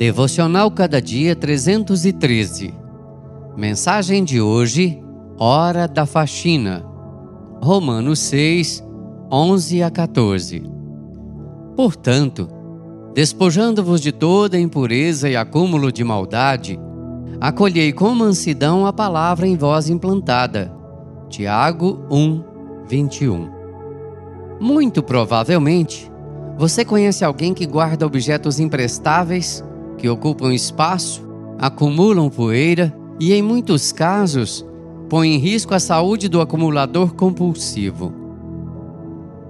Devocional Cada Dia 313. Mensagem de hoje: Hora da Faxina. Romanos 6, 11 a 14. Portanto, despojando-vos de toda impureza e acúmulo de maldade, acolhei com mansidão a palavra em vós implantada. Tiago 1, 21. Muito provavelmente, você conhece alguém que guarda objetos imprestáveis, que ocupam espaço, acumulam poeira e, em muitos casos, põe em risco a saúde do acumulador compulsivo.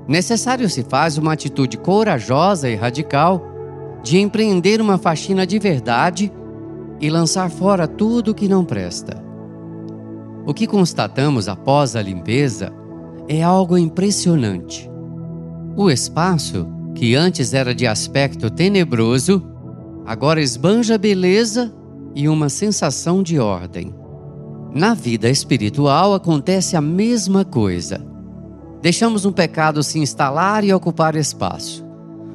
Necessário se faz uma atitude corajosa e radical de empreender uma faxina de verdade e lançar fora tudo que não presta. O que constatamos após a limpeza é algo impressionante. O espaço, que antes era de aspecto tenebroso, agora esbanja beleza e uma sensação de ordem. Na vida espiritual acontece a mesma coisa. Deixamos um pecado se instalar e ocupar espaço.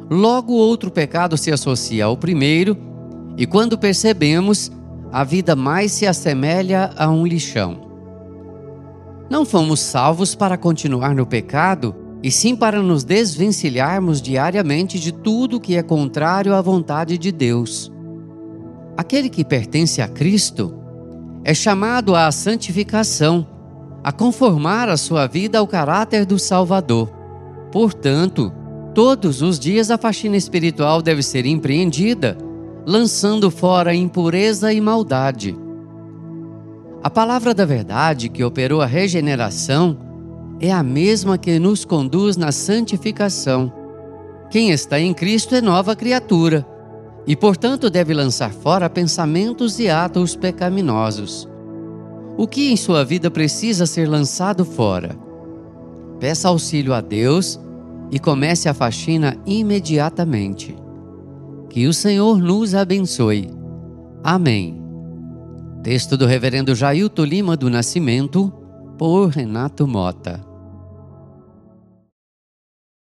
Logo, outro pecado se associa ao primeiro, e quando percebemos, a vida mais se assemelha a um lixão. Não fomos salvos para continuar no pecado, e sim para nos desvencilharmos diariamente de tudo que é contrário à vontade de Deus. Aquele que pertence a Cristo é chamado à santificação, a conformar a sua vida ao caráter do Salvador. Portanto, todos os dias a faxina espiritual deve ser empreendida, lançando fora impureza e maldade. A palavra da verdade que operou a regeneração é a mesma que nos conduz na santificação. Quem está em Cristo é nova criatura e, portanto, deve lançar fora pensamentos e atos pecaminosos. O que em sua vida precisa ser lançado fora? Peça auxílio a Deus e comece a faxina imediatamente. Que o Senhor nos abençoe. Amém. Texto do Reverendo Jailton Lima do Nascimento, por Renato Mota.